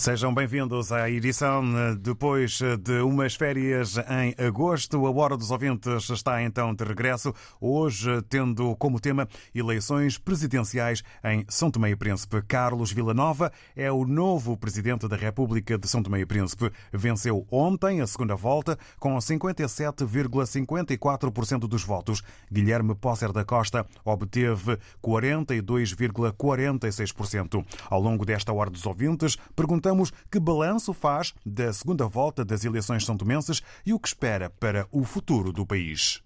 Sejam bem-vindos à edição eh, depois eh, de umas férias em agosto. A Hora dos Ouvintes está então de regresso, hoje tendo como tema eleições presidenciais em São Tomé e Príncipe. Carlos Villanova é o novo presidente da República de São Tomé e Príncipe. Venceu ontem a segunda volta com 57,54% dos votos. Guilherme Posser da Costa obteve 42,46%. Ao longo desta Hora dos Ouvintes, perguntamos que balanço faz da segunda volta das eleições são tomenses e o que espera para o futuro do país.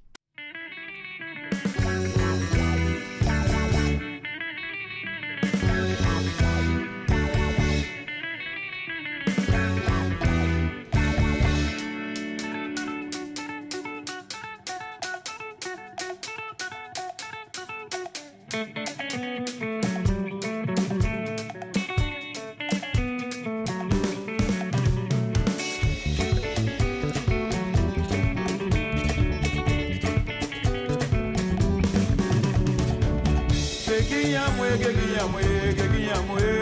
kekiyamu e kekiyamu e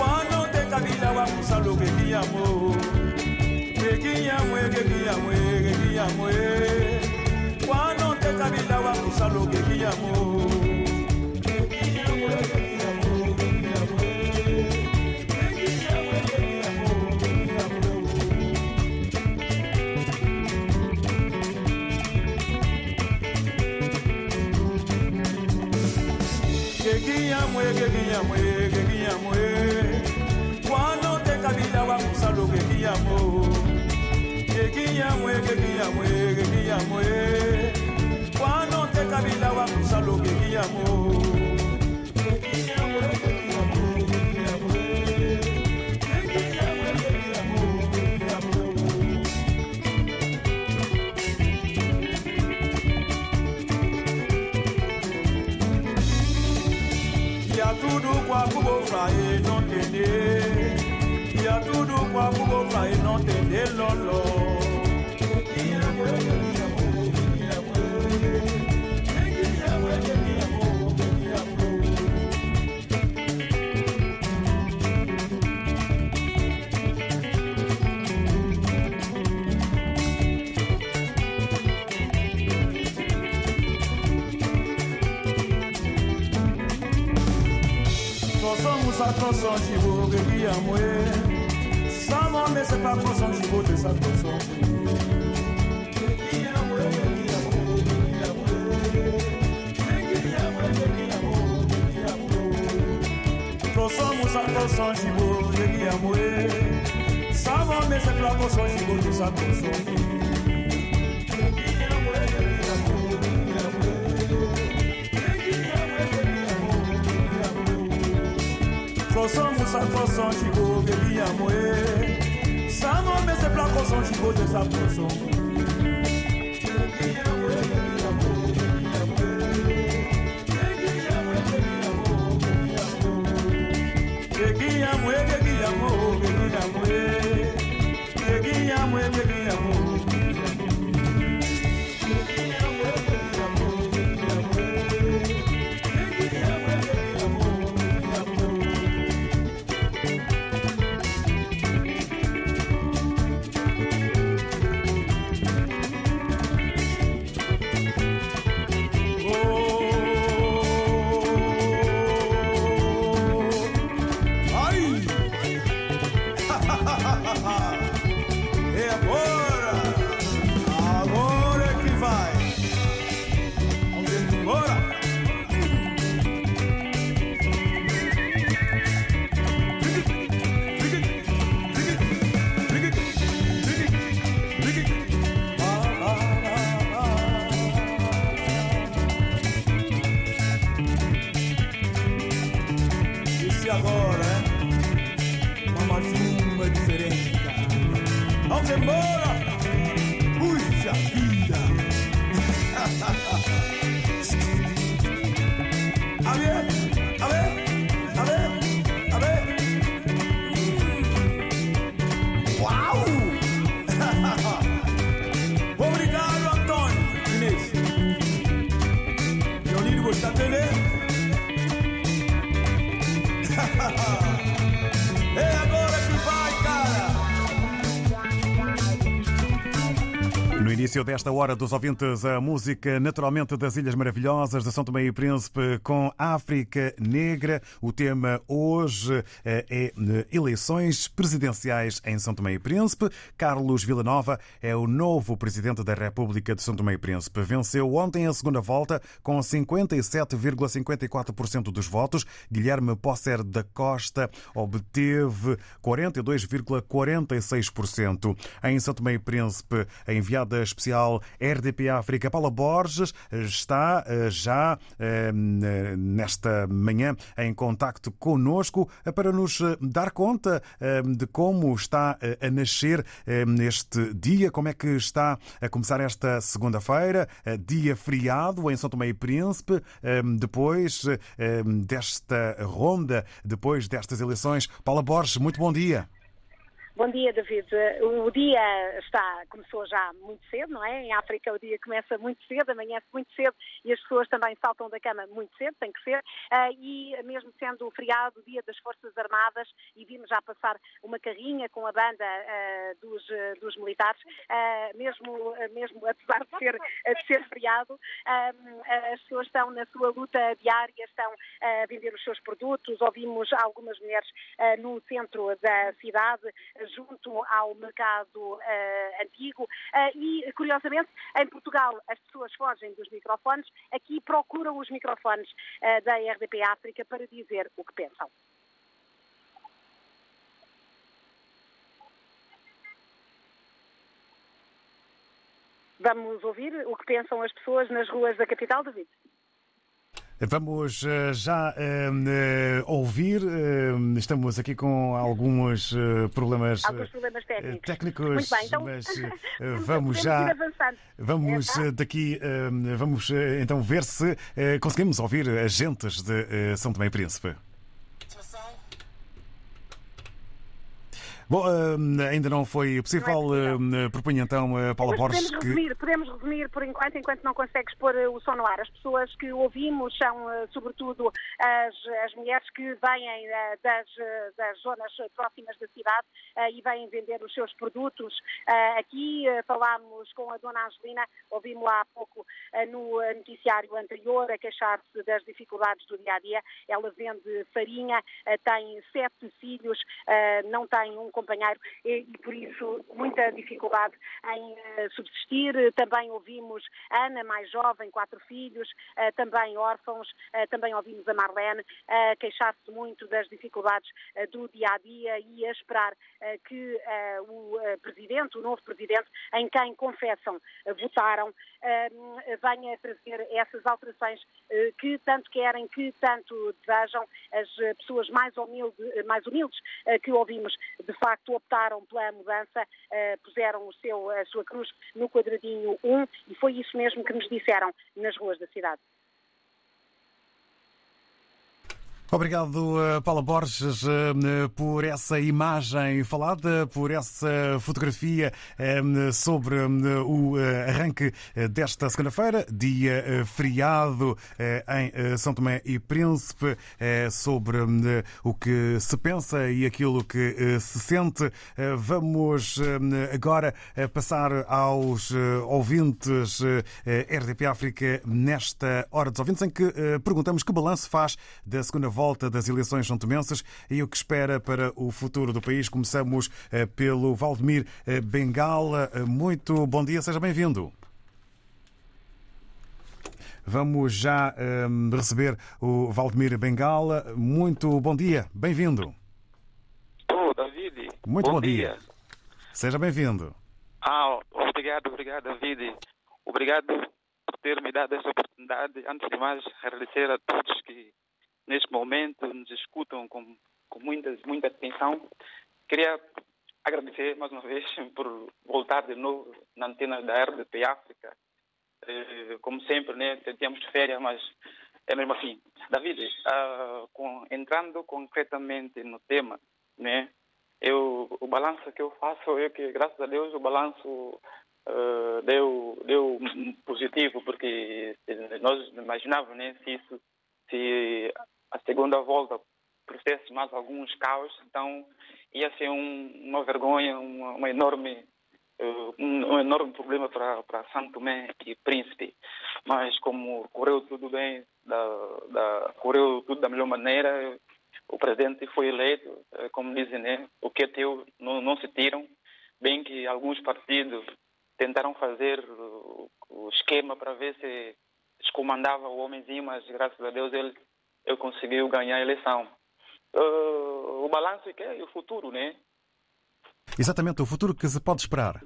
wana ote kabila wa musalo kekiyamu kekiyamu e kekiyamu e kekiyamu e na bila yatudu kwa kubofra enotende yatudu kwa lolo. tronçon de ouro que ia moer. Só uma mesa pra tronçon de ouro, essa tronçon de ouro. Tronçon, moussa, tronçon de ouro que ia moer. Só uma mesa pra tronçon de ouro, essa tronçon. Ploson mousa ploson chigo, bebi amwe Sa mou mese plan ploson chigo de sa ploson Início desta hora dos ouvintes, a música naturalmente das Ilhas Maravilhosas de São Tomé e Príncipe com África Negra. O tema hoje eh, é eh, eleições presidenciais em São Tomé e Príncipe. Carlos Villanova é o novo presidente da República de São Tomé e Príncipe. Venceu ontem a segunda volta com 57,54% dos votos. Guilherme Posser da Costa obteve 42,46%. Em São Tomé e Príncipe, a enviada especial RDP África, Paula Borges, está eh, já eh, nesta manhã em contacto conosco eh, para nos dar conta de como está a nascer este dia, como é que está a começar esta segunda-feira, dia feriado em São Tomé e Príncipe, depois desta ronda, depois destas eleições. Paula Borges, muito bom dia. Bom dia, David. O dia está, começou já muito cedo, não é? Em África o dia começa muito cedo, amanhece muito cedo e as pessoas também saltam da cama muito cedo, tem que ser. Uh, e mesmo sendo o feriado, o dia das Forças Armadas, e vimos já passar uma carrinha com a banda uh, dos, dos, militares, uh, mesmo, mesmo apesar de ser, de ser feriado, as pessoas estão na sua luta diária, estão a vender os seus produtos. Ouvimos algumas mulheres no centro da cidade junto ao mercado uh, antigo uh, e, curiosamente, em Portugal as pessoas fogem dos microfones, aqui procuram os microfones uh, da RDP África para dizer o que pensam. Vamos ouvir o que pensam as pessoas nas ruas da capital, David? Vamos eh, já uh, ouvir. Uh, estamos aqui com alguns problemas, alguns problemas técnicos. técnicos Muito bem, então mas vamos já. Vamos é, tá? daqui, vamos então ver se conseguimos ouvir agentes de São Tomé e Príncipe. Bom, ainda não foi possível. Não é Proponho então a Paula Borges. Podemos resumir, que... podemos resumir por enquanto, enquanto não consegues pôr eh, o som no ar. As pessoas que ouvimos são, eh, sobretudo, as, as mulheres que vêm eh, das, das zonas próximas da cidade e vêm vender os seus produtos. Aqui falámos com a dona Angelina, ouvimos lá há pouco no noticiário anterior a queixar-se das dificuldades do dia a dia. Ela vende farinha, tem sete filhos, não tem um e, e por isso muita dificuldade em uh, subsistir. Também ouvimos Ana, mais jovem, quatro filhos, uh, também órfãos, uh, também ouvimos a Marlene queixar-se muito das dificuldades do dia a dia e a esperar que o presidente, o novo presidente, em quem confessam votaram, venha trazer essas alterações que tanto querem, que tanto desejam as pessoas mais humildes, mais humildes que ouvimos de facto facto optaram pela mudança, uh, puseram o seu, a sua cruz no quadradinho 1 e foi isso mesmo que nos disseram nas ruas da cidade. Obrigado, eh, Paula Borges, eh, por essa imagem falada, por essa fotografia eh, sobre o arranque desta segunda-feira, dia feriado em São Tomé e Príncipe, sobre o que se pensa e aquilo que se sente. Vamos agora passar aos ouvintes RDP África nesta Hora dos Ouvintes, em que perguntamos que balanço faz da segunda volta das eleições santomenses e o que espera para o futuro do país. Começamos eh, pelo Valdemir eh, Bengala. Eh, muito bom dia, seja bem-vindo. Vamos já um, receber o Valdemir Bengala. Muito bom dia, bem-vindo. Oh, David. Muito bom, bom dia. dia. Seja bem-vindo. Ah, obrigado, obrigado, David. Obrigado por ter me dado essa oportunidade. Antes de mais, agradecer a todos que neste momento nos escutam com, com muita, muita atenção. Queria agradecer mais uma vez por voltar de novo na antena da RDP África. Eh, como sempre, né, sentíamos férias, mas é mesmo assim. David, uh, com, entrando concretamente no tema, né, eu, o balanço que eu faço é que, graças a Deus, o balanço uh, deu, deu positivo, porque nós imaginávamos né, se isso se a segunda volta trouxesse mais alguns caos, então ia ser um, uma vergonha, uma, uma, enorme uh, um enorme problema para, para Tomé e Príncipe. Mas como correu tudo bem, da, da, correu tudo da melhor maneira, o presidente foi eleito, uh, como dizem, né? o que é teu não, não se tiram, bem que alguns partidos tentaram fazer o, o esquema para ver se descomandava o homenzinho, mas graças a Deus ele, ele conseguiu ganhar a eleição. Uh, o balanço é que é o futuro, né? Exatamente, o futuro que se pode esperar.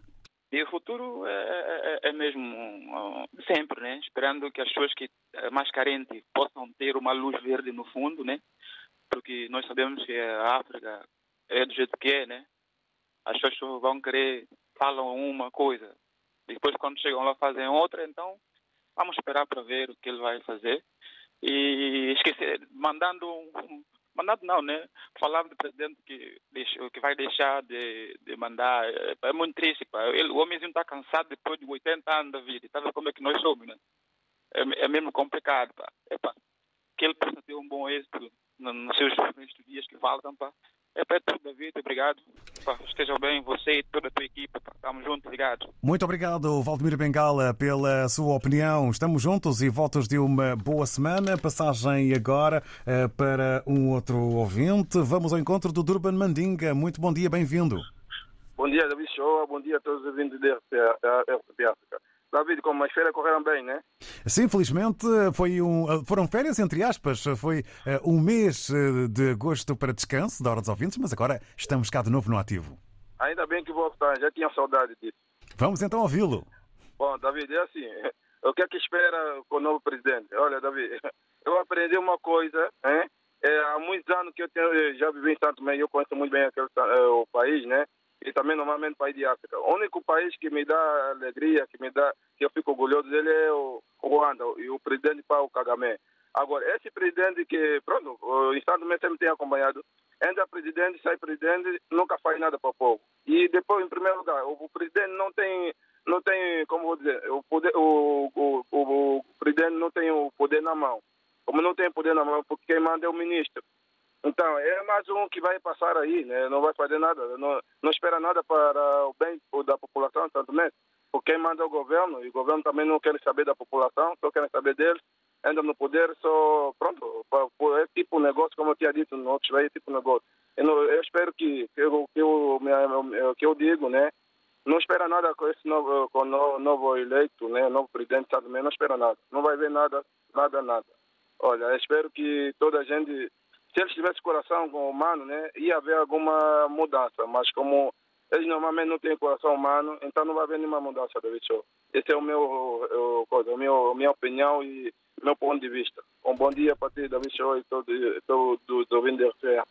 E o futuro é, é, é mesmo sempre, né? Esperando que as pessoas que eh, mais carentes possam ter uma luz verde no fundo, né? Porque nós sabemos que a África é do jeito que é, né? As pessoas vão querer, falam uma coisa, depois quando chegam lá fazem outra, então vamos esperar para ver o que ele vai fazer. E esquecer, mandando um, Mandado não, né? Falava do presidente que, deixou, que vai deixar de, de mandar. É, é muito triste, pá. Ele, o homenzinho está cansado depois de 80 anos da vida. Está vendo como é que nós somos, né? É, é mesmo complicado, pá. Epa, que ele possa ter um bom êxito nos seus dias que faltam, pá. É para tudo, David. Obrigado. Pá, esteja bem, você e toda a tua equipa. Estamos juntos, obrigado. Muito obrigado, Valdemir Bengala, pela sua opinião. Estamos juntos e votos de uma boa semana. Passagem agora uh, para um outro ouvinte. Vamos ao encontro do Durban Mandinga. Muito bom dia, bem-vindo. Bom dia, David Show. Bom dia a todos os ouvintes da RTP África. David, como as férias correram bem, né? Sim, felizmente foi um, foram férias, entre aspas. Foi uh, um mês eh, de agosto para descanso da Hora dos Ouvintes, mas agora estamos cá de novo no ativo. Ainda bem que voltar, já tinha saudade disso. Vamos então ouvi-lo. Bom, David, é assim, o que é que espera com o novo presidente? Olha, David, eu aprendi uma coisa, hein? É, há muitos anos que eu, tenho, eu já vivi em Santo Tomé, eu conheço muito bem aquele, o país, né? E também normalmente país de África. O único país que me dá alegria, que me dá, que eu fico orgulhoso dele é o, Ruanda e o presidente Paulo Kagame. Agora, esse presidente que, pronto, o Estado sempre tem acompanhado, entra presidente, sai presidente, nunca faz nada para o povo. E depois, em primeiro lugar, o presidente não tem, não tem, como vou dizer, o, poder, o, o, o, o presidente não tem o poder na mão. Como não tem poder na mão, porque quem manda é o ministro. Então, é mais um que vai passar aí, né? não vai fazer nada, não, não espera nada para o bem da população, tanto mesmo. Porque quem manda é o governo, e o governo também não quer saber da população, só quer saber deles, ainda no poder, só, pronto, é tipo negócio, como eu tinha dito no outro é tipo negócio. Eu, não, eu espero que, que, eu, que, eu, que eu digo, né? Não espera nada com esse novo, com o novo eleito, né? Novo presidente, também não espera nada. Não vai ver nada, nada, nada. Olha, espero que toda a gente se eles tivessem coração humano, né, ia haver alguma mudança. Mas como eles normalmente não têm coração humano, então não vai haver nenhuma mudança, David Show. Esse é o meu, o, meu, minha opinião e meu ponto de vista. Um bom dia para ti, David Show, e todo, todo, todo, todo ouvindo RCA.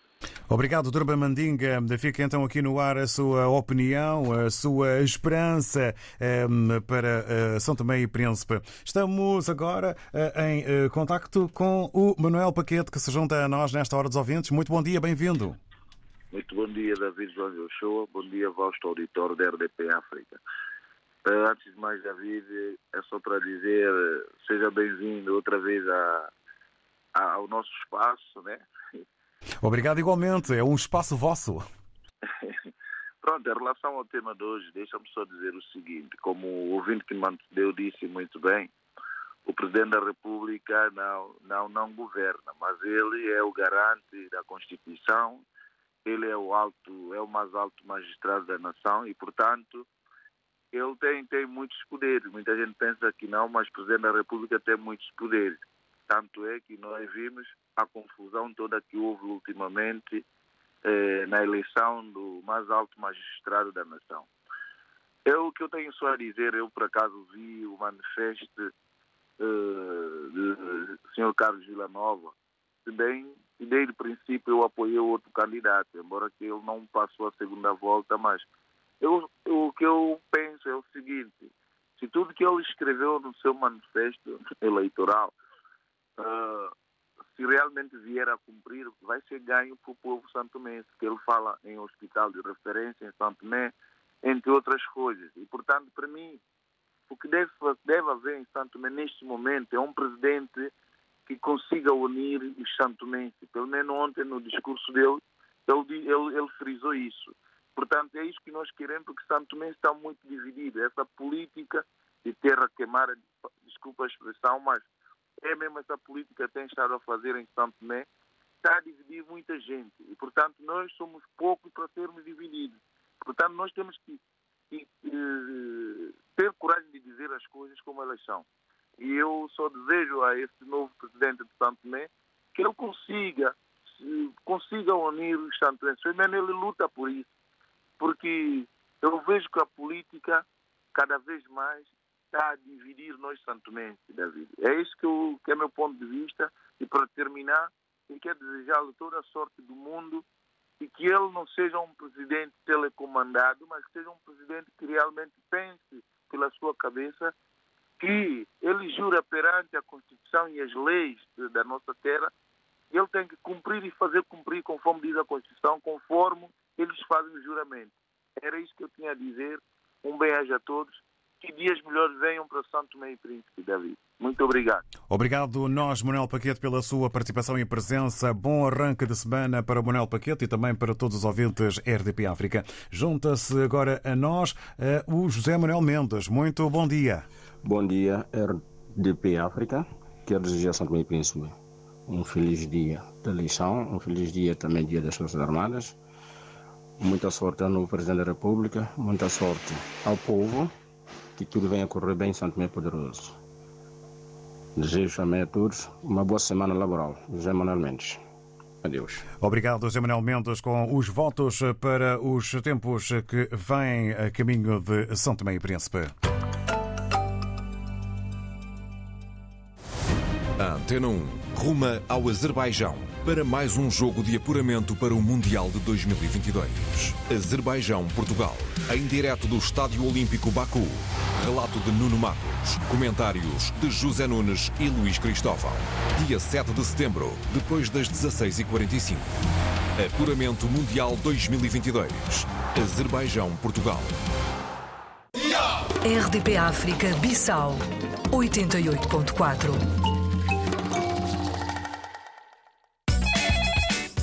Obrigado, Durba Mandinga. Fica então aqui no ar a sua opinião, a sua esperança ehm, para uh, São Tomé e Príncipe. Estamos agora uh, em uh, contacto com o Manuel Paquete, que se junta a nós nesta hora dos ouvintes. Muito bom dia, bem-vindo. Muito bom dia, David João Show. Bom dia, vosso auditor da RDP África. Antes de mais, David, é só para dizer, seja bem-vindo outra vez a, a, ao nosso espaço, né? Obrigado igualmente, é um espaço vosso. Pronto, em relação ao tema de hoje, deixa-me só dizer o seguinte: como o ouvinte que me antecedeu disse muito bem, o Presidente da República não, não, não governa, mas ele é o garante da Constituição, ele é o alto, é o mais alto magistrado da nação e, portanto, ele tem, tem muitos poderes. Muita gente pensa que não, mas o Presidente da República tem muitos poderes. Tanto é que nós vimos a confusão toda que houve ultimamente eh, na eleição do mais alto magistrado da nação. Eu o que eu tenho só a dizer, eu por acaso vi o manifesto eh, do Sr. Carlos Villanova, se bem que desde o princípio eu apoiei outro candidato, embora que ele não passou a segunda volta, mas eu, eu, o que eu penso é o seguinte, se tudo que ele escreveu no seu manifesto eleitoral uh, se realmente vier a cumprir, vai ser ganho para o povo santomense, que ele fala em hospital de referência em Santo Tomé, entre outras coisas. E, portanto, para mim, o que deve, deve haver em Santo Tomé neste momento é um presidente que consiga unir os santomenses. Pelo menos ontem, no discurso dele, ele, ele, ele frisou isso. Portanto, é isso que nós queremos, porque Santo Tomé está muito dividido. Essa política de terra queimada, desculpa a expressão, mas é mesmo essa política que tem estado a fazer em Santo Tomé, está a dividir muita gente. E, portanto, nós somos poucos para sermos divididos. Portanto, nós temos que, que uh, ter coragem de dizer as coisas como elas são. E eu só desejo a esse novo presidente de Santo Tomé que ele consiga, consiga unir os santomenses. Primeiro, ele luta por isso. Porque eu vejo que a política, cada vez mais, está a dividir nós santomenses, David. É isso que, eu, que é meu ponto de vista. E para terminar, eu quero desejar-lhe toda a sorte do mundo e que ele não seja um presidente telecomandado, mas que seja um presidente que realmente pense pela sua cabeça, que ele jura perante a Constituição e as leis da nossa terra, ele tem que cumprir e fazer cumprir conforme diz a Constituição, conforme eles fazem o juramento. Era isso que eu tinha a dizer. Um beijo a todos que dias melhores venham para Santo e Príncipe, David. Muito obrigado. Obrigado nós, Manuel Paquete, pela sua participação e presença. Bom arranque de semana para Manuel Paquete e também para todos os ouvintes RDP África. Junta-se agora a nós uh, o José Manuel Mendes. Muito bom dia. Bom dia, RDP África. Quero desejar Tomé e Príncipe um feliz dia da eleição, um feliz dia também dia das Forças Armadas. Muita sorte ao novo Presidente da República, muita sorte ao povo que tudo venha correr bem em Santo Tomé Poderoso. Desejo também a todos uma boa semana laboral. José Manuel Mendes. Adeus. Obrigado, José Manuel Mendes, com os votos para os tempos que vêm a caminho de São Tomé e Príncipe. Antena 1 ruma ao Azerbaijão para mais um jogo de apuramento para o Mundial de 2022. Azerbaijão-Portugal, em direto do Estádio Olímpico Baku. Relato de Nuno Matos, comentários de José Nunes e Luís Cristóvão. Dia 7 de setembro, depois das 16h45. Apuramento Mundial 2022. Azerbaijão-Portugal. RDP África Bissau 88.4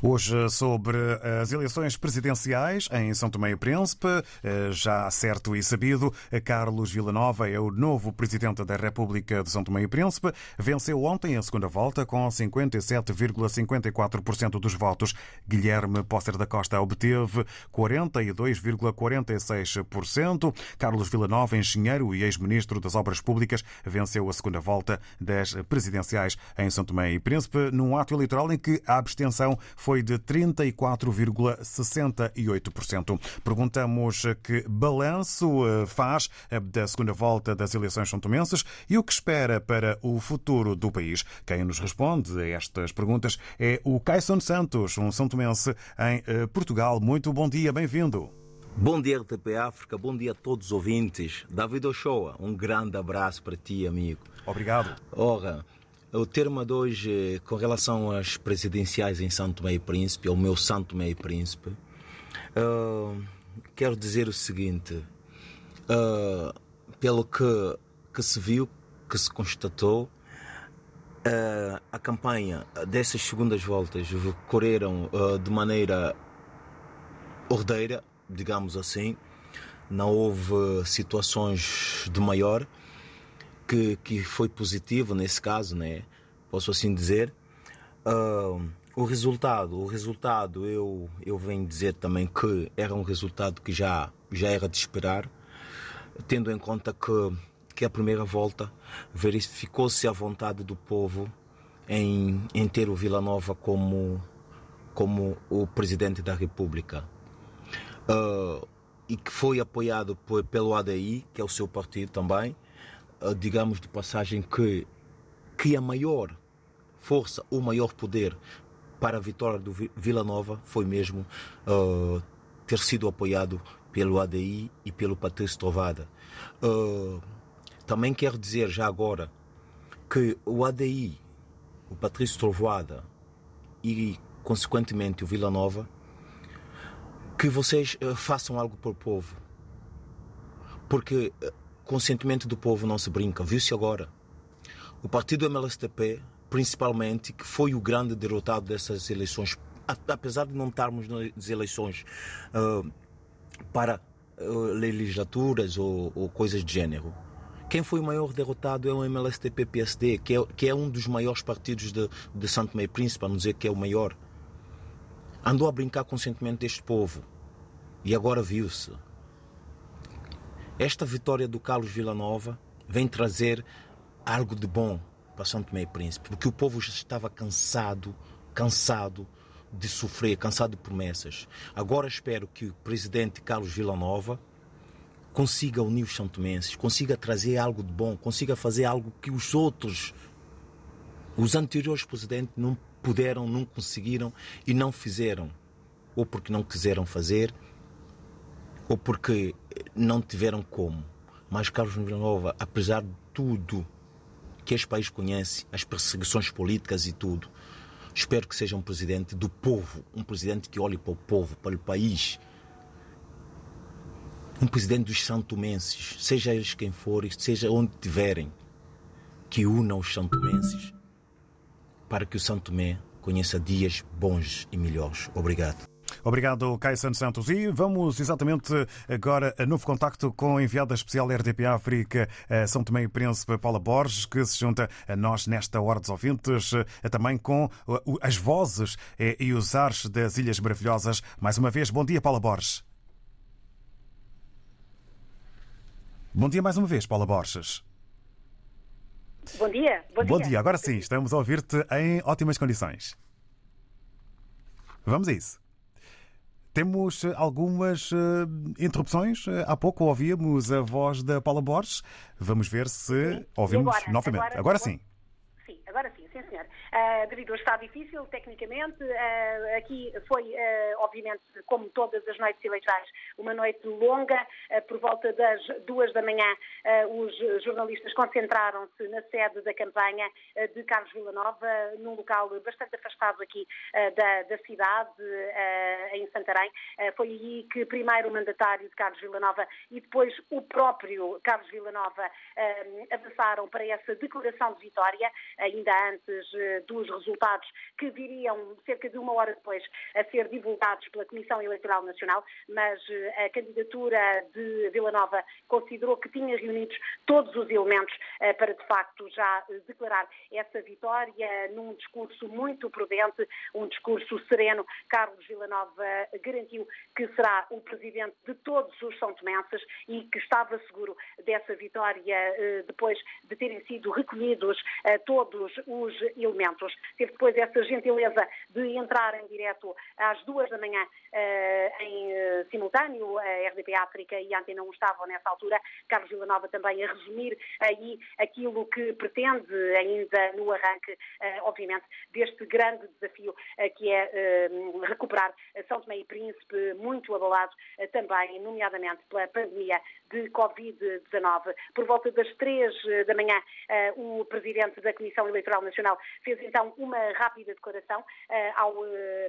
Hoje sobre as eleições presidenciais em São Tomé e Príncipe, já certo e sabido, Carlos Villanova é o novo presidente da República de São Tomé e Príncipe. Venceu ontem a segunda volta com 57,54% dos votos. Guilherme Pócer da Costa obteve 42,46%. Carlos Villanova, engenheiro e ex-ministro das Obras Públicas, venceu a segunda volta das presidenciais em São Tomé e Príncipe, num ato eleitoral em que a abstenção foi foi de 34,68%. Perguntamos que balanço eh, faz eh, da segunda volta das eleições santomenses e o que espera para o futuro do país. Quem nos responde a estas perguntas é o Caisson Santos, um santomense em eh, Portugal. Muito bom dia, bem-vindo. Bom dia, RTP África, bom dia a todos os ouvintes. David Ochoa, um grande abraço para ti, amigo. Obrigado. Ora, o termo de hoje, com relação às presidenciais em Santo e Príncipe, ao meu Santo e Príncipe, uh, quero dizer o seguinte: uh, pelo que, que se viu, que se constatou, uh, a campanha dessas segundas voltas correram de maneira ordeira, digamos assim. Não houve situações de maior que, que foi positivo nesse caso, né? Posso assim dizer. Uh, o resultado, o resultado eu, eu venho dizer também que era um resultado que já, já era de esperar, tendo em conta que, que a primeira volta verificou-se a vontade do povo em, em ter o Vila Nova como, como o presidente da República. Uh, e que foi apoiado por, pelo ADI, que é o seu partido também, digamos de passagem que que a maior força, o maior poder para a vitória do Vila Nova foi mesmo uh, ter sido apoiado pelo ADI e pelo Patrício Trovada. Uh, também quero dizer já agora que o ADI, o Patrício Trovada e consequentemente o Vila Nova, que vocês uh, façam algo para o povo. Porque com o sentimento do povo não se brinca. Viu-se agora. O partido MLSTP principalmente, que foi o grande derrotado dessas eleições, apesar de não estarmos nas eleições uh, para uh, legislaturas ou, ou, coisas de género. Quem foi o maior derrotado é o MLSTP-PSD, que é, que é um dos maiores partidos de, de Santo Meio Príncipe, a não dizer que é o maior. Andou a brincar com o sentimento deste povo. E agora viu-se. Esta vitória do Carlos Villanova vem trazer algo de bom para Santo Meio Príncipe, porque o povo já estava cansado, cansado de sofrer, cansado de promessas. Agora espero que o presidente Carlos Villanova consiga unir os santomenses, consiga trazer algo de bom, consiga fazer algo que os outros, os anteriores presidentes não puderam, não conseguiram e não fizeram. Ou porque não quiseram fazer, ou porque não tiveram como. Mas Carlos Villanova, apesar de tudo que este país conhece, as perseguições políticas e tudo. Espero que seja um presidente do povo, um presidente que olhe para o povo, para o país. Um presidente dos santomenses, seja eles quem forem, seja onde estiverem, que una os santomenses para que o Santo Tomé conheça dias bons e melhores. Obrigado. Obrigado, Caio Santos Santos. E vamos exatamente agora a novo contacto com a enviada especial RDP África, São Tomé e Príncipe, Paula Borges, que se junta a nós nesta Hora dos Ouvintes, também com as vozes e os ares das Ilhas Maravilhosas. Mais uma vez, bom dia, Paula Borges. Bom dia mais uma vez, Paula Borges. Bom dia. Bom dia. Bom dia. Agora sim, estamos a ouvir-te em ótimas condições. Vamos a isso. Temos algumas interrupções. Há pouco ouvíamos a voz da Paula Borges. Vamos ver se sim. ouvimos agora, novamente. Agora, agora sim. Sim, agora sim, sim senhor. Uh, devido está difícil, tecnicamente, uh, aqui foi, uh, obviamente, como todas as noites eleitorais, uma noite longa. por volta das duas da manhã, os jornalistas concentraram-se na sede da campanha de Carlos Villanova, num local bastante afastado aqui da, da, cidade, em Santarém. foi aí que primeiro o mandatário de Carlos Villanova e depois o próprio Carlos Villanova avançaram para essa declaração de vitória, ainda antes dos resultados que viriam cerca de uma hora depois a ser divulgados pela Comissão Eleitoral Nacional, mas eh, a candidatura de Vila Nova considerou que tinha reunidos todos os elementos eh, para, de facto, já eh, declarar essa vitória num discurso muito prudente, um discurso sereno. Carlos Villanova garantiu que será o presidente de todos os São Tomenses e que estava seguro dessa vitória depois de terem sido recolhidos todos os elementos. Teve depois essa gentileza de entrar em direto às duas da manhã uh, em uh, simultâneo, a RDP África e a Antena 1 estavam nessa altura, Carlos Villanova também a resumir aí aquilo que pretende ainda no arranque, uh, obviamente, deste grande desafio que é recuperar São Tomé e Príncipe, muito abalado também, nomeadamente pela pandemia de Covid-19. Por volta das três da manhã, o Presidente da Comissão Eleitoral Nacional fez então uma rápida declaração uh, ao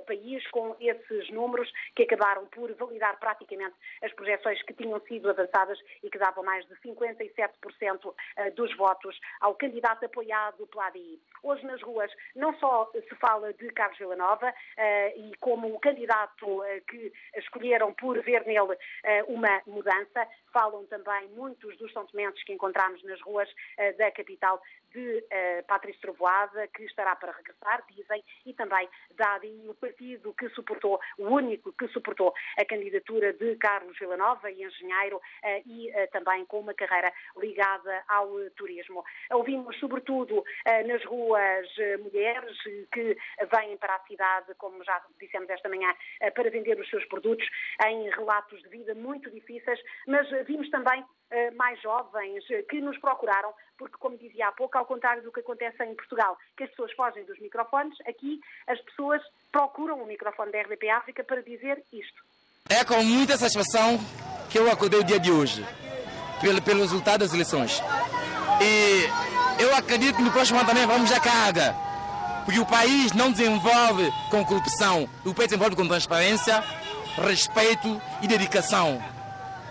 país com esses números que acabaram por validar praticamente as projeções que tinham sido avançadas e que davam mais de 57% eh, dos votos ao candidato apoiado pela ADI. Hoje nas ruas não só se fala de Carlos Villanova e como o candidato que escolheram por ver nele uma mudança, falam também muitos dos sentimentos que encontramos nas ruas da capital de Patrícia Trovoada, que estará para regressar, dizem, e também da ADI, o partido que suportou, o único que suportou a candidatura de Carlos Villanova, engenheiro, eh, e eh, também com uma carreira ligada ao turismo. Ouvimos, sobretudo, nas ruas mulheres que vêm para a cidade, como já dissemos esta manhã, para vender os seus produtos em relatos de vida muito difíceis, mas vimos também mais jovens que nos procuraram, porque, como dizia há pouco, ao contrário do que acontece em Portugal, que as pessoas fogem dos microfones, aqui as pessoas procuram o microfone da RDP África para dizer isto. É com muita satisfação que eu acordei o dia de hoje, pelo, pelo resultado das eleições. E eu acredito que no próximo ano também vamos a carga, porque o país não desenvolve com corrupção, o país desenvolve com transparência, respeito e dedicação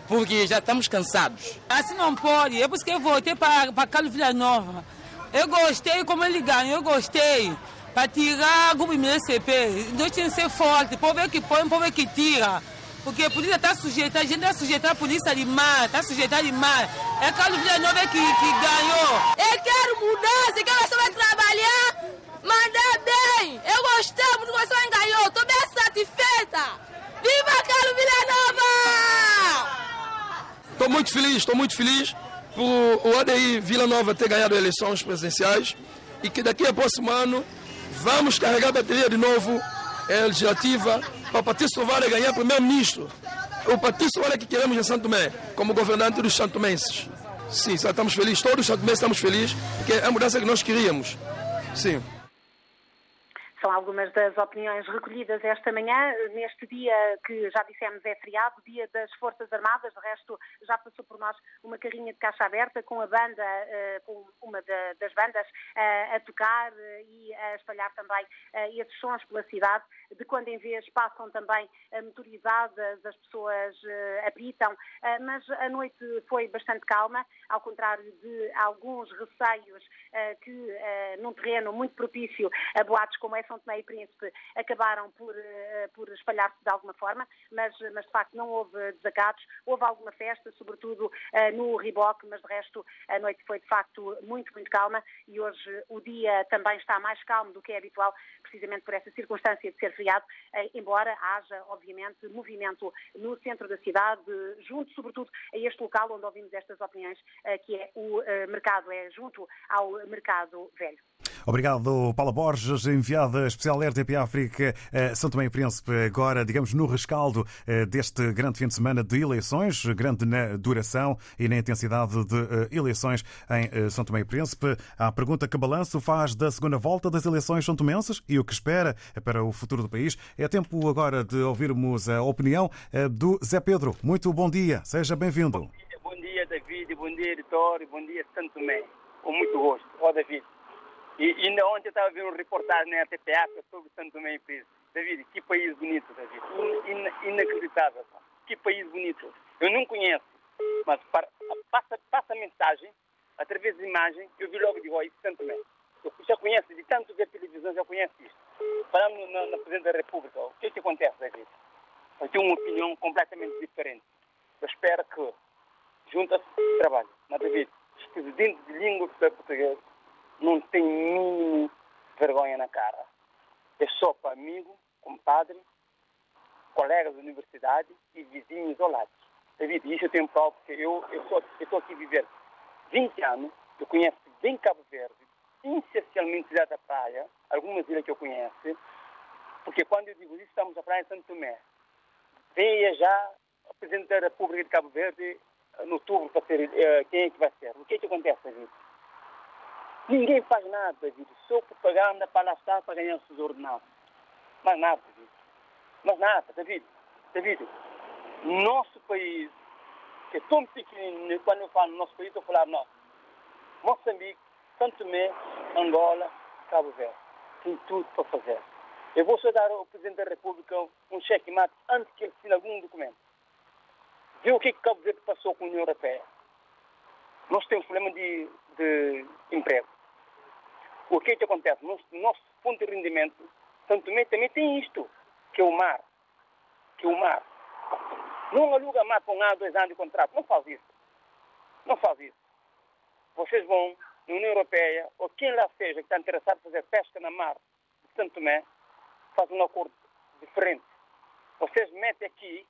porque já estamos cansados. Assim não pode, é por isso que eu voltei para, para Carlos Villanova Eu gostei como ele ganhou, eu gostei. Para tirar o grupo MSCP, nós temos que ser forte, o povo é que põe, o povo é que tira. Porque a polícia está sujeita, a gente está sujeita à polícia de mar, está sujeita de mar. É Carlos Villanova que, que ganhou. Eu quero mudar, se quer você vai trabalhar, mandar bem. Eu gostei porque você ganhou, estou bem satisfeita. Viva Carlos Villanova! Estou muito feliz, estou muito feliz por o ADI Vila Nova ter ganhado eleições presidenciais e que daqui a próximo ano vamos carregar a bateria de novo é, legislativa para o Patrício Soares ganhar primeiro-ministro. O Patrício Soares é que queremos em Santo Tomé, como governante dos santomenses. Sim, estamos felizes, todos os santomenses estamos felizes, porque é a mudança que nós queríamos. Sim. São algumas das opiniões recolhidas esta manhã, neste dia que já dissemos é feriado, dia das Forças Armadas. De resto, já passou por nós uma carrinha de caixa aberta com a banda, eh, com uma das bandas eh, a tocar eh, e a espalhar também esses sons pela cidade. De quando em vez passam também motorizadas, as pessoas apitam, mas a noite foi bastante calma, ao contrário de alguns receios que, num terreno muito propício a boatos como essa são Tomé e Príncipe acabaram por, eh, por espalhar-se de alguma forma, mas, mas de facto não houve desacatos. Houve alguma festa, sobretudo eh, no Riboc, mas de resto a noite foi de facto muito, muito calma e hoje o dia também está mais calmo do que é habitual, precisamente por essa circunstância de ser feriado, eh, embora haja, obviamente, movimento no centro da cidade, junto sobretudo a este local onde ouvimos estas opiniões, que é o mercado, é junto ao mercado velho. Obrigado, Paula Borges, enviada especial RTP África, São Tomé e Príncipe, agora, digamos, no rescaldo eh, deste grande fim de semana de eleições, grande na duração e na intensidade de eh, eleições em eh, São Tomé e Príncipe. A pergunta que balanço faz da segunda volta das eleições são tomenses e o que espera para o futuro do país. É tempo agora de ouvirmos a opinião do Zé Pedro. Muito bom dia, seja bem-vindo. Bom dia, bom dia, David, bom dia, editor, bom dia, Santo Tomé. Com muito gosto. Ó, David. E ainda ontem estava vendo um reportagem na RTPA sobre Santo Tomé e Príncipe. David, que país bonito, David. In, inacreditável. Que país bonito. Eu não conheço, mas para, passa, passa a mensagem, através de imagem, eu vi logo de isso Santo Tomé. Eu já conheço, de tanto ver televisão, já conheço isto. Falando na, na Presidente da República, o que é que acontece, David? Eu tenho uma opinião completamente diferente. Eu espero que junta-se trabalho. Mas, David, os de língua portuguesa não tem mínimo vergonha na cara. É só para amigo, compadre, colegas da universidade e vizinhos isolados. David, isso eu tenho prova, porque eu estou aqui a viver 20 anos, eu conheço bem Cabo Verde, essencialmente Ilha da Praia, algumas ilhas que eu conheço, porque quando eu digo isso, estamos na Praia de Santo Tomé. Veja já o Presidente da República de Cabo Verde no outubro para ser uh, quem é que vai ser. O que é que acontece, David? Ninguém faz nada, David. Só propaganda para lá estar para ganhar os seus ordenados. Mas nada, David. Mas nada, David. David, nosso país, que é tão pequenino, quando eu falo nosso país, a falar nosso. Moçambique, Santo Tomé, Angola, Cabo Verde. Tem tudo para fazer. Eu vou só dar ao Presidente da República um cheque-mate antes que ele assine algum documento. Vê o que, é que Cabo Verde passou com a União Europeia. Nós temos problema de, de emprego. O que é que acontece? No nosso ponto de rendimento, Santo Tomé também tem isto, que é o mar. Que é o mar. Não aluga mar com um ano, dois anos de contrato. Não faz isso. Não faz isso. Vocês vão na União Europeia, ou quem lá seja que está interessado em fazer pesca na mar de Santo Tomé, faz um acordo diferente. Vocês metem aqui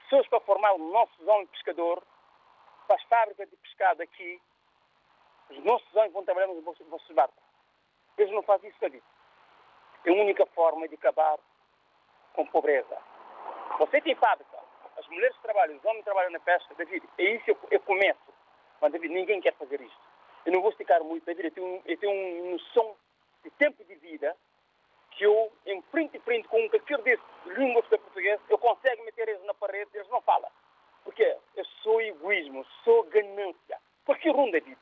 pessoas para formar o nosso de pescador, para as fábricas de pescado aqui, os nossos homens vão trabalhar nos vossos barcos. Eles não fazem isso, David. É a única forma de acabar com pobreza. Você tem fábrica, as mulheres trabalham, os homens trabalham na pesca, David, é isso eu, eu começo. Mas, David, ninguém quer fazer isto. Eu não vou esticar muito, David, eu tenho, eu tenho uma noção de tempo de vida que eu, em frente a frente com um qualquer desse língua portuguesa, eu consigo meter eles na parede, eles não falam. Porque eu sou egoísmo, sou ganância. Qualquer um, David.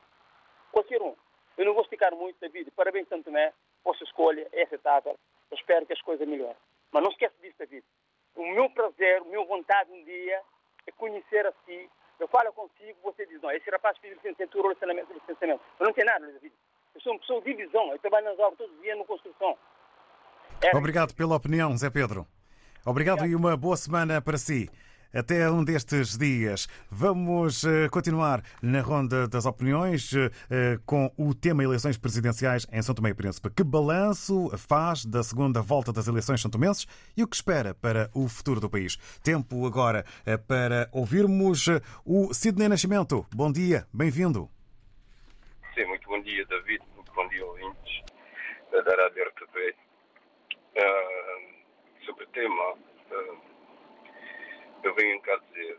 Qualquer um. Eu não vou esticar muito, David. Parabéns, Santo Tomé. Vossa escolha é aceitável. Eu espero que as coisas melhorem. Mas não esquece disso, David. O meu prazer, o meu vontade um dia é conhecer a si. Eu falo consigo, você diz, não, esse rapaz fez licenciatura ou licenciamento. Mas não tem nada, David. Eu sou uma pessoa de divisão. Eu trabalho nas obras todos os dias na construção. Obrigado pela opinião, Zé Pedro. Obrigado e uma boa semana para si. Até um destes dias. Vamos eh, continuar na ronda das opiniões eh, com o tema eleições presidenciais em São Tomé e Príncipe. Que balanço faz da segunda volta das eleições santomenses e o que espera para o futuro do país? Tempo agora eh, para ouvirmos o Sidney Nascimento. Bom dia, bem-vindo. Sim, muito bom dia, David. Muito bom dia, ouvintes da Rádio RTP. Uh, sobre o tema, uh, eu venho cá dizer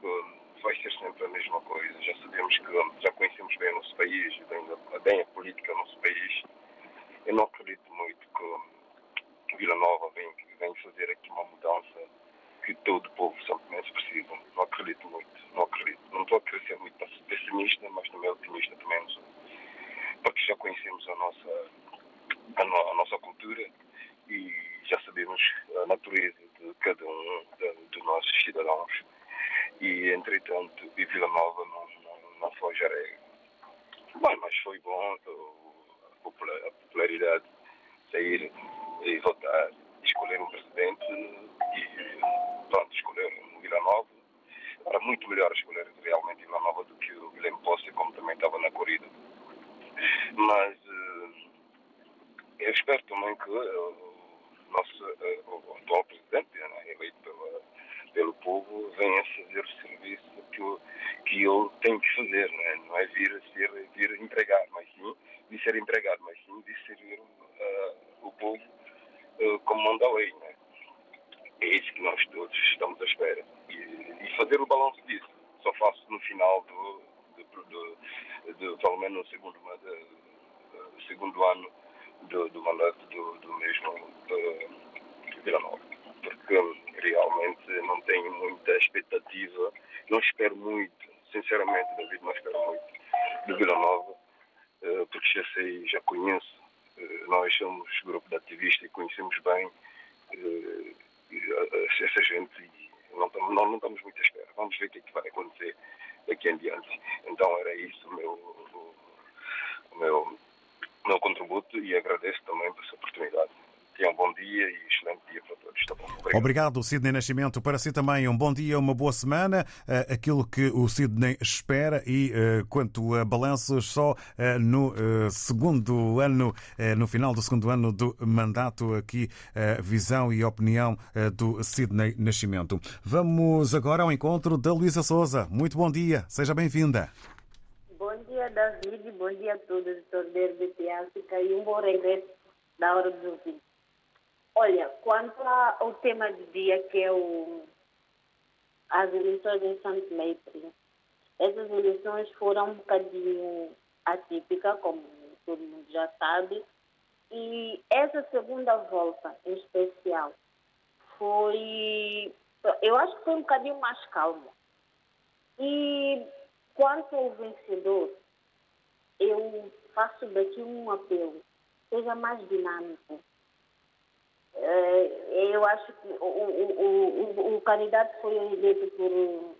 que vai ser sempre a mesma coisa. Já sabemos que já conhecemos bem o nosso país, bem, bem a política do nosso país. Eu não acredito muito que Vila Nova venha, venha fazer aqui uma mudança que todo o povo santomense precisa. Não acredito muito, não acredito. Não estou a querer ser muito pessimista, mas também otimista não sou. Porque já conhecemos a nossa, a, no, a nossa cultura e já sabemos a natureza de cada um dos nossos cidadãos. E, entretanto, e Vila Nova não, não, não foi Jaré. Bom, mas foi bom a popularidade sair e votar, escolher um presidente e, pronto, escolher um Vila Nova. Era muito melhor escolher realmente Vila Nova do que o Guilherme Posse, como também estava na corrida. Mas eu espero também que nosso uh, o atual presidente, né, eleito pela, pelo povo, venha fazer o serviço que, o, que ele tem que fazer, né? não é vir, ser, vir empregar, mas sim de ser empregado, mas sim de servir uh, o povo uh, como manda a lei. Né? É isso que nós todos estamos à espera. E, e fazer o balanço disso só faço no final do, do, do, do pelo menos no segundo, do, segundo ano do, do mandato do, do mesmo uh, Vila Nova. Porque realmente não tenho muita expectativa, não espero muito, sinceramente, David, não espero muito de Vila Nova, uh, porque já sei, já conheço, uh, nós somos grupo de ativistas e conhecemos bem essa gente e não, não, não estamos muito à espera. Vamos ver o que, é que vai acontecer daqui em diante. Então era isso o meu, o, o meu meu contributo e agradeço também por essa oportunidade. Tenham um bom dia e excelente dia para todos. Tá Obrigado. Sidney Nascimento. Para si também um bom dia, uma boa semana. Uh, aquilo que o Sidney espera e uh, quanto a balanços, só uh, no segundo ano, no final do segundo ano do mandato, aqui a visão e opinião do Sidney Nascimento. Vamos agora ao encontro da Luísa Souza. Muito bom dia, seja bem-vinda. Bom dia, David. Bom dia a todos os torneiros de África e um bom regresso da hora dos ouvintes. Olha, quanto ao tema do dia, que é o, as eleições em Santo Tomé essas eleições foram um bocadinho atípicas, como todo mundo já sabe, e essa segunda volta, em especial, foi, eu acho que foi um bocadinho mais calma. E quanto ao vencedor, eu faço daqui um apelo, seja mais dinâmico. Eh, eu acho que o, o, o, o candidato foi eleito por,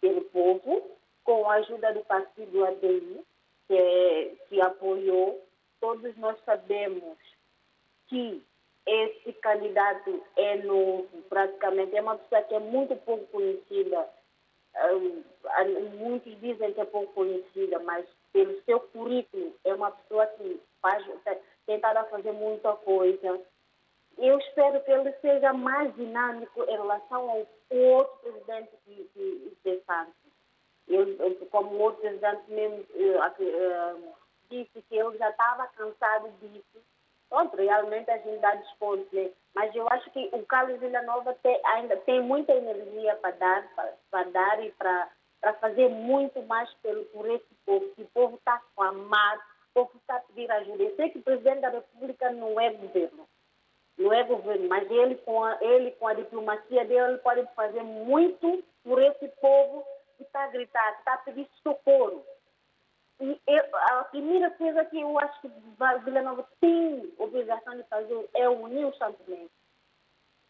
pelo povo, com a ajuda do partido ADI, que, que apoiou. Todos nós sabemos que esse candidato é novo, praticamente, é uma pessoa que é muito pouco conhecida. Muitos dizem que é pouco conhecida, mas pelo seu currículo, é uma pessoa que faz, tem estado a fazer muita coisa. Eu espero que ele seja mais dinâmico em relação ao outro presidente que, que, como o outro presidente mesmo uh, disse que ele já estava cansado disso. Pronto, realmente a gente dá desconto, né? Mas eu acho que o Carlos Villanova tem, ainda tem muita energia para dar, para dar e para fazer muito mais pelo, por esse povo, que o povo está clamado, o povo está a pedir ajuda. Eu sei que o presidente da República não é governo, não é governo, mas ele com a, ele, com a diplomacia dele, ele pode fazer muito por esse povo que está a gritar, que está a pedir socorro. E eu, a primeira coisa que eu acho que Vila Nova tem obrigação de fazer é unir os sentimentos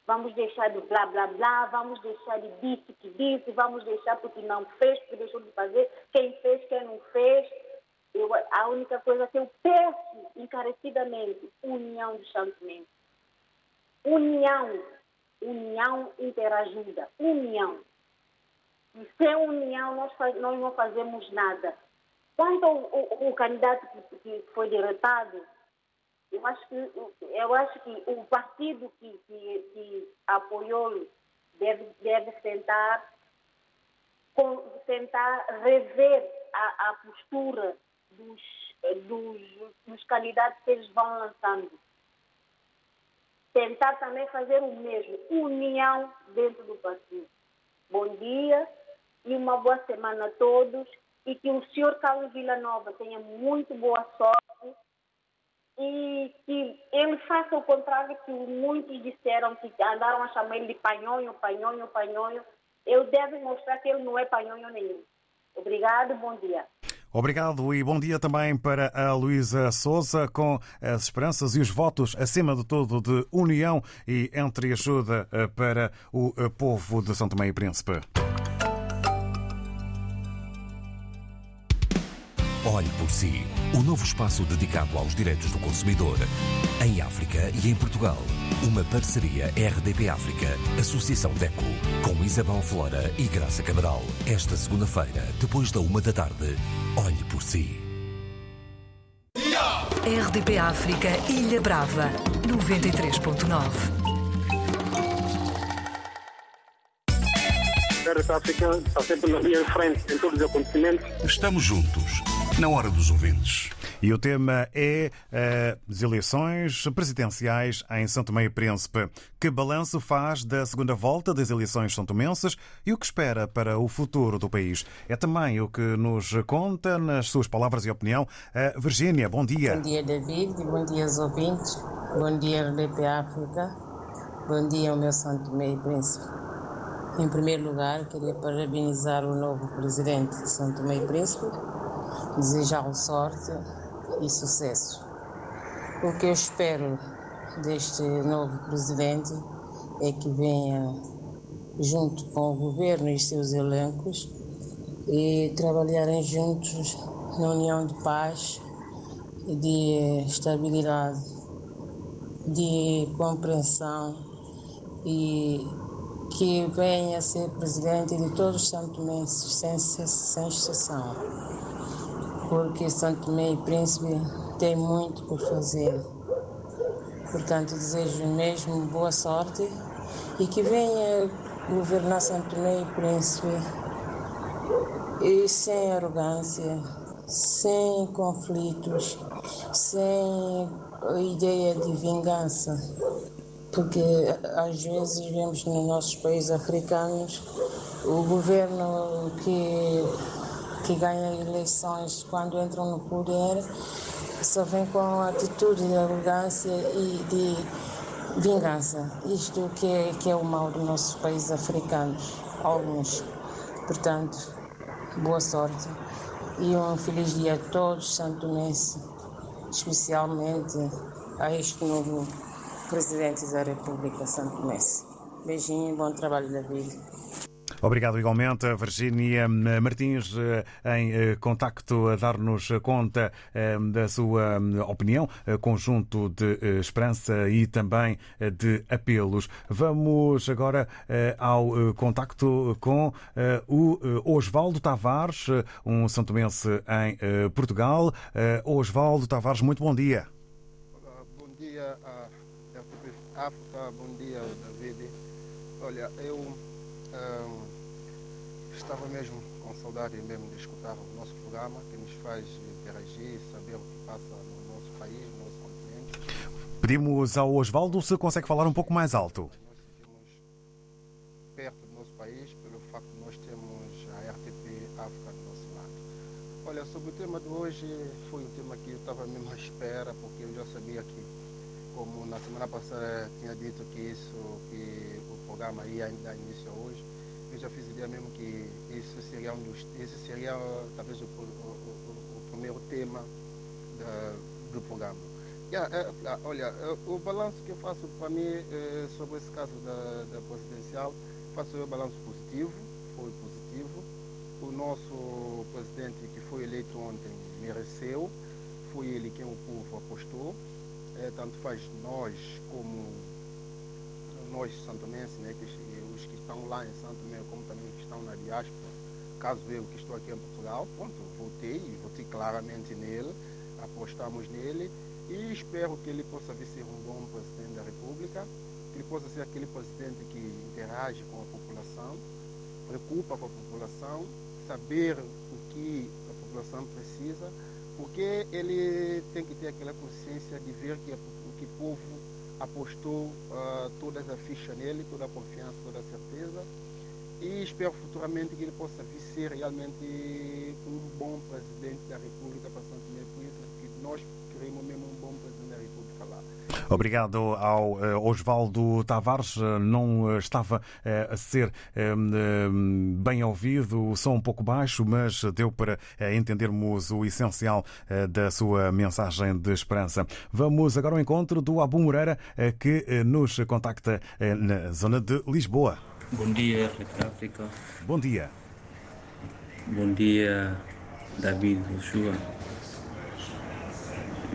vamos deixar de blá blá blá, vamos deixar de disse que disse, vamos deixar porque não fez, porque deixou de fazer, quem fez, quem não fez. Eu, a única coisa que eu peço encarecidamente, união dos santomenses. União, união interajuda, união. E sem união nós, nós não fazemos nada. Quanto ao, ao, ao candidato que, que, foi derrotado, eu acho que, eu acho que o partido que, que, que apoiou deve, deve tentar, com, tentar rever a, a postura dos, dos, dos candidatos que eles vão lançando. Tentar também fazer o mesmo, união dentro do partido. Bom dia e uma boa semana a todos e que o senhor Carlos Villanova tenha muito boa sorte e que ele faça o contrário que muitos disseram, que andaram a chamar ele de panhonho, panhonho, panhonho. Eu devo mostrar que ele não é panhonho nenhum. Obrigado, bom dia. Obrigado e bom dia também para a Luísa Souza, com as esperanças e os votos, acima de tudo, de união e entre ajuda eh, para o eh, povo de São Tomé e Príncipe. Olhe por si. O novo espaço dedicado aos direitos do consumidor. Em África e em Portugal. Uma parceria RDP África, Associação DECO, com Isabel Flora e Graça Cabral. Esta segunda-feira, depois da uma da tarde. Olhe por si. RDP África, Ilha Brava, 93.9. RDP África está sempre na linha de frente em todos os acontecimentos. Estamos juntos na hora dos ouvintes. E o tema é uh, as eleições presidenciais em Santo Meio Príncipe. Que balanço faz da segunda volta das eleições santomenses e o que espera para o futuro do país? É também o que nos conta, nas suas palavras e opinião, a Virgínia. Bom dia. Bom dia, David. Bom dia aos ouvintes. Bom dia, RDP África. Bom dia ao meu Santo Meio Príncipe. Em primeiro lugar, queria parabenizar o novo presidente de Santo Meio Príncipe desejar sorte e sucesso. O que eu espero deste novo presidente é que venha junto com o governo e seus elencos e trabalharem juntos na união de paz e de estabilidade, de compreensão e que venha ser presidente de todos os santomenses, sem, sem exceção porque Santo Tomé e Príncipe tem muito por fazer. Portanto, desejo mesmo boa sorte e que venha governar Santo Tomé e Príncipe e sem arrogância, sem conflitos, sem ideia de vingança. Porque às vezes vemos nos nossos países africanos o governo que que ganham eleições quando entram no poder só vem com atitude de arrogância e de vingança. Isto que é, que é o mal dos nossos países africanos, alguns. Portanto, boa sorte e um feliz dia a todos santonenses, especialmente a este novo presidente da República Santonense. Beijinho e bom trabalho, David. Obrigado igualmente a Virgínia Martins eh, em eh, contacto a dar-nos conta eh, da sua opinião, conjunto de esperança e também de apelos. Vamos agora ao contacto com o Osvaldo Tavares, um santomense em Portugal. Osvaldo Tavares, muito bom dia. Bom dia, África, bom dia, David. Olha, eu um, estava mesmo com saudade mesmo de escutar o nosso programa, que nos faz interagir, saber o que passa no nosso país, no nosso continente. Pedimos ao Osvaldo se consegue falar um pouco mais alto. Nós sentimos perto do nosso país, pelo facto de nós termos a RTP África do nosso lado. Olha, sobre o tema de hoje, foi um tema que eu estava mesmo à espera, porque eu já sabia que, como na semana passada tinha dito que isso, que o programa ia dar início hoje, eu já fiz ideia mesmo que isso seria um dos, esse seria talvez o, o, o, o primeiro tema da, do programa. Yeah, é, olha, o balanço que eu faço para mim é, sobre esse caso da, da presidencial, faço um balanço positivo, foi positivo. O nosso presidente que foi eleito ontem mereceu, foi ele quem o povo apostou, é, tanto faz nós como nós santomenses, né, que, os que estão lá em Santo Tomé, como também que estão na diáspora, caso eu que estou aqui em Portugal, pronto, votei e votei claramente nele, apostamos nele e espero que ele possa vir ser um bom presidente da República, que ele possa ser aquele presidente que interage com a população, preocupa com a população, saber o que a população precisa, porque ele tem que ter aquela consciência de ver que, que o povo apostou uh, toda a ficha nele, toda a confiança, toda a certeza e espero futuramente que ele possa vir ser realmente um bom presidente da República para Santo Tomé e Príncipe, que nós queremos mesmo um bom presidente da República lá. Obrigado ao uh, Osvaldo Tavares. Não estava uh, a ser bem ouvido, o som um pouco baixo, mas deu para entendermos o essencial da sua mensagem de esperança. Vamos agora ao encontro do Abu Moreira, que nos contacta na zona de Lisboa. Bom dia, África. Bom dia. Bom dia, David Joshua.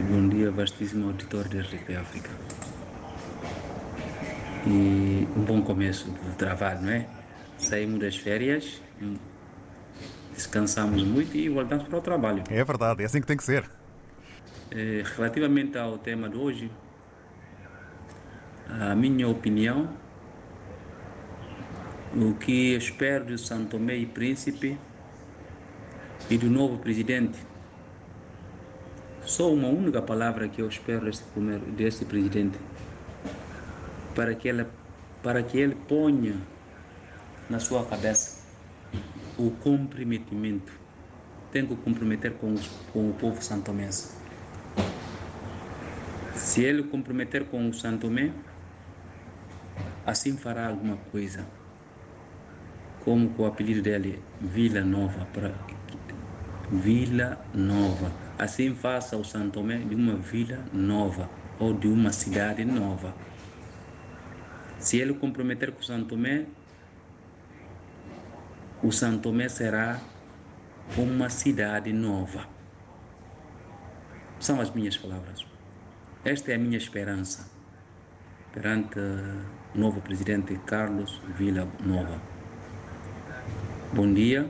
Bom dia, vastíssimo auditor da RP África. E um bom começo do trabalho, não é? Saímos das férias, descansamos muito e voltamos para o trabalho. É verdade, é assim que tem que ser. É, relativamente ao tema de hoje, a minha opinião o que espero de São Tomé e Príncipe e do novo presidente. Só uma única palavra que eu espero deste, primeiro, deste presidente, para que, ele, para que ele ponha na sua cabeça o comprometimento. Tem que comprometer com, os, com o povo santomense. Se ele comprometer com o Santomé, assim fará alguma coisa como com o apelido dele, Vila Nova, para Vila Nova. Assim faça o Santo Tomé de uma vila nova ou de uma cidade nova. Se ele comprometer com o Santo Tomé, o Santo Tomé será uma cidade nova. São as minhas palavras. Esta é a minha esperança perante o novo presidente Carlos Vila Nova. Bom dia,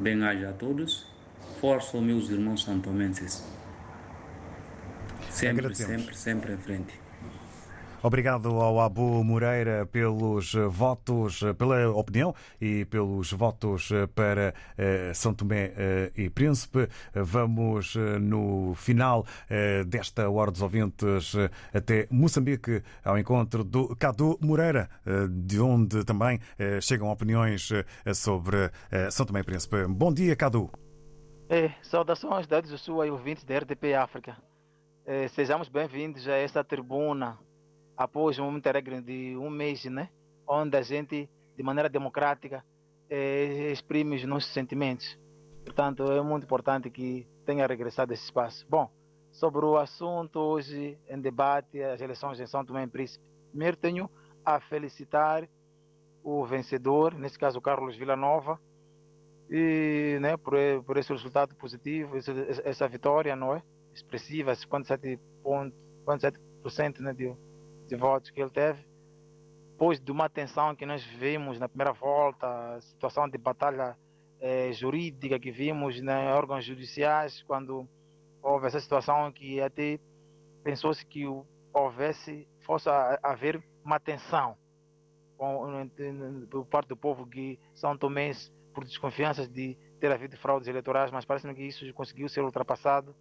bem-aja a todos. Força, meus irmãos santomenses. Sempre, sempre, sempre em frente. Obrigado ao Abu Moreira pelos votos, pela opinião e pelos votos para eh, São Tomé eh, e Príncipe. Vamos eh, no final desta Hora dos Ouvintes até Moçambique, ao encontro do Cadu Moreira, de onde também chegam opiniões sobre São Tomé e Príncipe. Bom dia, Cadu. É, saudações dados Joshua e ouvintes da RDP África. É, sejamos bem-vindos a esta tribuna após um interregno de um mês, né? onde a gente, de maneira democrática, eh, exprime os nossos sentimentos. Portanto, é muito importante que tenha regressado esse espaço. Bom, sobre o assunto hoje em debate, as eleições em São Tomé e Príncipe, primeiro tenho a felicitar o vencedor, nesse caso Carlos Villanova, e, né, por, por esse resultado positivo, essa, essa vitória não é? expressiva, 57,7% né, de, de votos que ele teve, depois de uma tensão que nós vimos na primeira volta, situação de batalha eh, jurídica que vimos né, órgãos judiciais, quando houve essa situação que até pensou-se que houvesse, fosse haver uma tensão por parte do povo que São Tomé por desconfianças de ter havido fraudes eleitorais, mas parece-me que isso conseguiu ser ultrapassado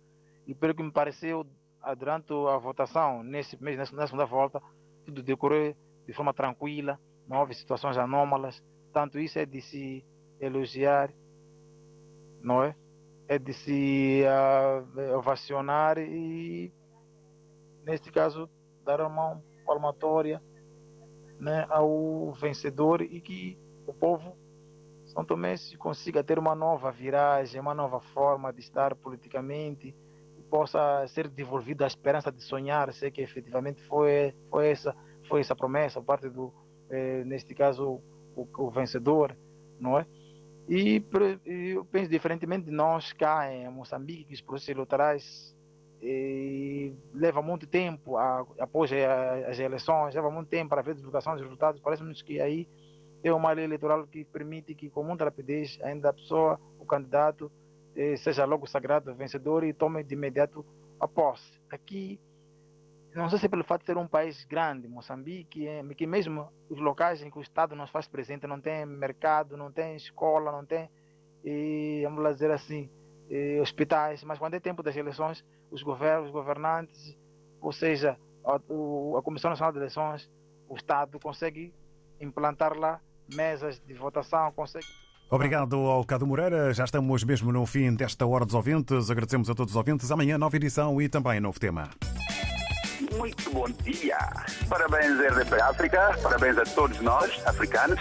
e pelo que me pareceu ah, durante a votação, nesse mês, nessa segunda volta, tudo decorreu de forma tranquila, não houve situações anômalas. Tanto isso é de se elogiar, não é? É de se uh, ovacionar e, neste caso, dar a mão palmatória né, ao vencedor e que o povo São Tomé consiga ter uma nova viragem, uma nova forma de estar politicamente possa ser devolvida a esperança de sonhar, sei que efetivamente foi, foi, essa, foi essa promessa, parte do, eh, neste caso, o, o, vencedor, não é? E, eu penso diferentemente de nós cá em Moçambique, que os processos eleitorais e leva muito tempo a, após as eleições, leva muito tempo para ver a divulgação dos resultados. Parece-nos que aí tem uma lei eleitoral que permite que, com muita rapidez, ainda a pessoa, o candidato, eh, seja logo sagrado vencedor e tome de imediato a posse. Aqui, não sei se pelo fato de ser um país grande, Moçambique, é, que mesmo os locais em que o Estado nos faz presente não tem mercado, não tem escola, não tem, e, vamos dizer assim, e, hospitais, mas quando é tempo das eleições, os governos, os governantes, ou seja, a, a Comissão Nacional de Eleições, o Estado consegue implantar lá mesas de votação, consegue Obrigado ao Cado Moreira. Já estamos mesmo no fim desta Hora dos Ouvintes. Agradecemos a todos os ouvintes. Amanhã, nova edição e também novo tema. Muito bom dia. Parabéns, RDP África. Parabéns a todos nós, africanos.